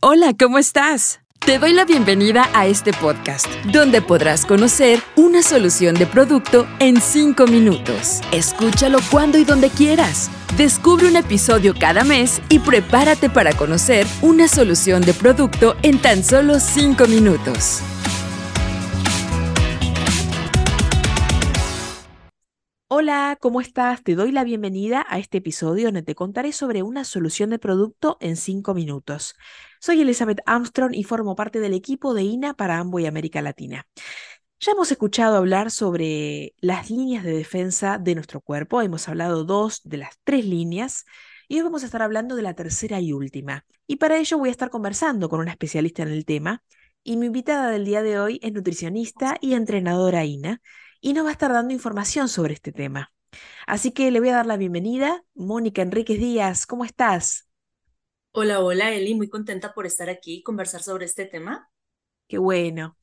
Hola, ¿cómo estás? Te doy la bienvenida a este podcast, donde podrás conocer una solución de producto en 5 minutos. Escúchalo cuando y donde quieras. Descubre un episodio cada mes y prepárate para conocer una solución de producto en tan solo 5 minutos. Hola, ¿cómo estás? Te doy la bienvenida a este episodio donde te contaré sobre una solución de producto en 5 minutos. Soy Elizabeth Armstrong y formo parte del equipo de INA para Amway América Latina. Ya hemos escuchado hablar sobre las líneas de defensa de nuestro cuerpo. Hemos hablado dos de las tres líneas y hoy vamos a estar hablando de la tercera y última. Y para ello voy a estar conversando con una especialista en el tema. Y mi invitada del día de hoy es nutricionista y entrenadora INA y nos va a estar dando información sobre este tema. Así que le voy a dar la bienvenida. Mónica Enríquez Díaz, ¿cómo estás? Hola, hola Eli, muy contenta por estar aquí y conversar sobre este tema. Qué bueno.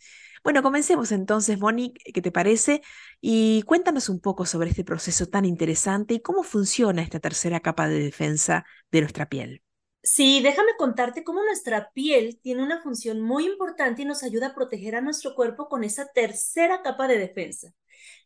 Bueno, comencemos entonces, Mónica, ¿qué te parece? Y cuéntanos un poco sobre este proceso tan interesante y cómo funciona esta tercera capa de defensa de nuestra piel. Sí, déjame contarte cómo nuestra piel tiene una función muy importante y nos ayuda a proteger a nuestro cuerpo con esa tercera capa de defensa.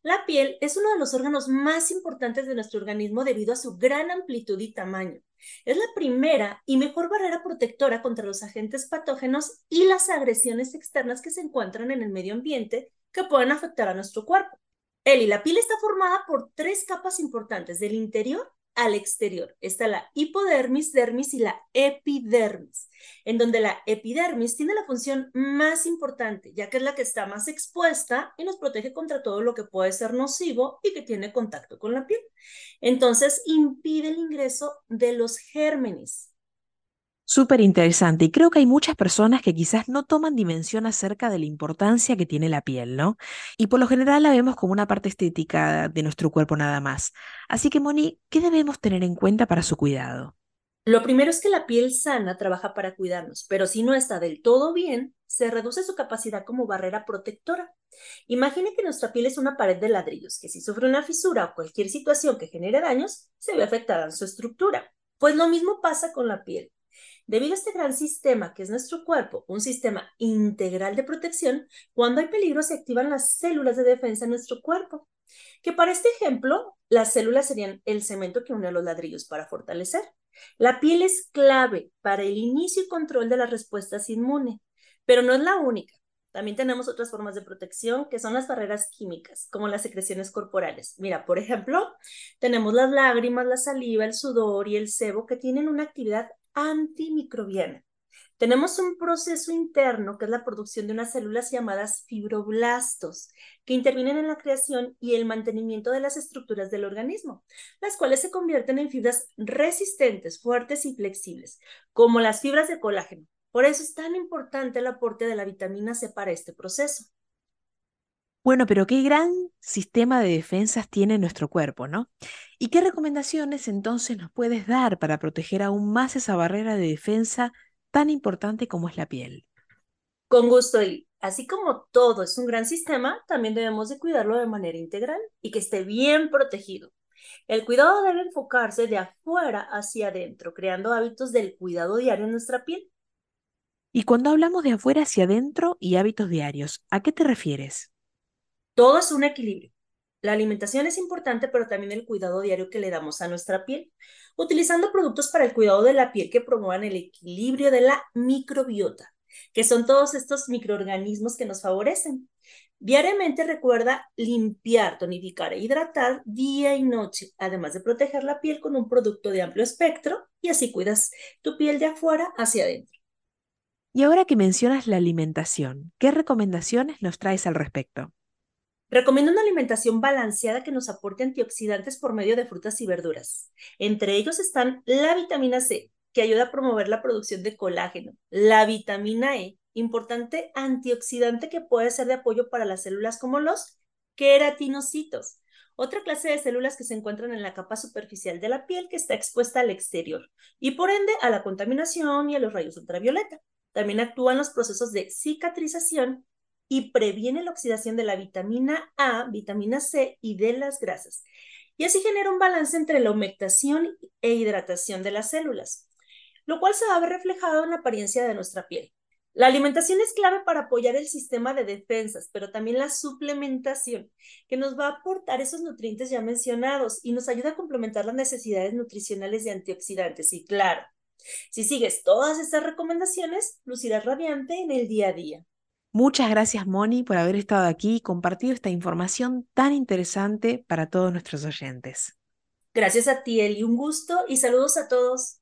La piel es uno de los órganos más importantes de nuestro organismo debido a su gran amplitud y tamaño. Es la primera y mejor barrera protectora contra los agentes patógenos y las agresiones externas que se encuentran en el medio ambiente que pueden afectar a nuestro cuerpo. Eli, la piel está formada por tres capas importantes, del interior al exterior. Está la hipodermis, dermis y la epidermis, en donde la epidermis tiene la función más importante, ya que es la que está más expuesta y nos protege contra todo lo que puede ser nocivo y que tiene contacto con la piel. Entonces, impide el ingreso de los gérmenes, Súper interesante. Y creo que hay muchas personas que quizás no toman dimensión acerca de la importancia que tiene la piel, ¿no? Y por lo general la vemos como una parte estética de nuestro cuerpo nada más. Así que, Moni, ¿qué debemos tener en cuenta para su cuidado? Lo primero es que la piel sana trabaja para cuidarnos, pero si no está del todo bien, se reduce su capacidad como barrera protectora. Imagine que nuestra piel es una pared de ladrillos, que si sufre una fisura o cualquier situación que genere daños, se ve afectada en su estructura. Pues lo mismo pasa con la piel. Debido a este gran sistema que es nuestro cuerpo, un sistema integral de protección, cuando hay peligro se activan las células de defensa en nuestro cuerpo, que para este ejemplo, las células serían el cemento que une a los ladrillos para fortalecer. La piel es clave para el inicio y control de las respuestas inmunes, pero no es la única. También tenemos otras formas de protección que son las barreras químicas, como las secreciones corporales. Mira, por ejemplo, tenemos las lágrimas, la saliva, el sudor y el sebo que tienen una actividad antimicrobiana. Tenemos un proceso interno que es la producción de unas células llamadas fibroblastos, que intervienen en la creación y el mantenimiento de las estructuras del organismo, las cuales se convierten en fibras resistentes, fuertes y flexibles, como las fibras de colágeno. Por eso es tan importante el aporte de la vitamina C para este proceso. Bueno, pero qué gran sistema de defensas tiene nuestro cuerpo, ¿no? ¿Y qué recomendaciones entonces nos puedes dar para proteger aún más esa barrera de defensa tan importante como es la piel? Con gusto, Eli. Así como todo es un gran sistema, también debemos de cuidarlo de manera integral y que esté bien protegido. El cuidado debe enfocarse de afuera hacia adentro, creando hábitos del cuidado diario en nuestra piel. Y cuando hablamos de afuera hacia adentro y hábitos diarios, ¿a qué te refieres? Todo es un equilibrio. La alimentación es importante, pero también el cuidado diario que le damos a nuestra piel, utilizando productos para el cuidado de la piel que promuevan el equilibrio de la microbiota, que son todos estos microorganismos que nos favorecen. Diariamente recuerda limpiar, tonificar e hidratar día y noche, además de proteger la piel con un producto de amplio espectro y así cuidas tu piel de afuera hacia adentro. Y ahora que mencionas la alimentación, ¿qué recomendaciones nos traes al respecto? Recomiendo una alimentación balanceada que nos aporte antioxidantes por medio de frutas y verduras. Entre ellos están la vitamina C, que ayuda a promover la producción de colágeno, la vitamina E, importante antioxidante que puede ser de apoyo para las células como los queratinocitos, otra clase de células que se encuentran en la capa superficial de la piel que está expuesta al exterior y por ende a la contaminación y a los rayos ultravioleta. También actúan los procesos de cicatrización y previene la oxidación de la vitamina A, vitamina C y de las grasas. Y así genera un balance entre la humectación e hidratación de las células. lo cual se va a ver reflejado en la apariencia de nuestra piel. La alimentación es clave para apoyar el sistema de defensas, pero también la suplementación, que nos va a aportar esos nutrientes ya mencionados y nos ayuda a complementar las necesidades nutricionales de antioxidantes. Y claro, si sigues todas estas recomendaciones, lucirás radiante en el día a día. Muchas gracias, Moni, por haber estado aquí y compartido esta información tan interesante para todos nuestros oyentes. Gracias a ti, Eli. Un gusto y saludos a todos.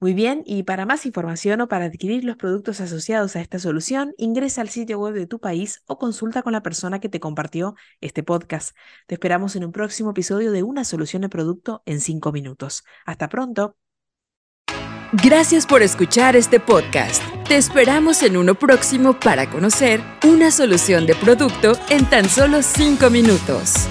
Muy bien, y para más información o para adquirir los productos asociados a esta solución, ingresa al sitio web de tu país o consulta con la persona que te compartió este podcast. Te esperamos en un próximo episodio de Una solución de producto en 5 minutos. Hasta pronto. Gracias por escuchar este podcast. Te esperamos en uno próximo para conocer una solución de producto en tan solo 5 minutos.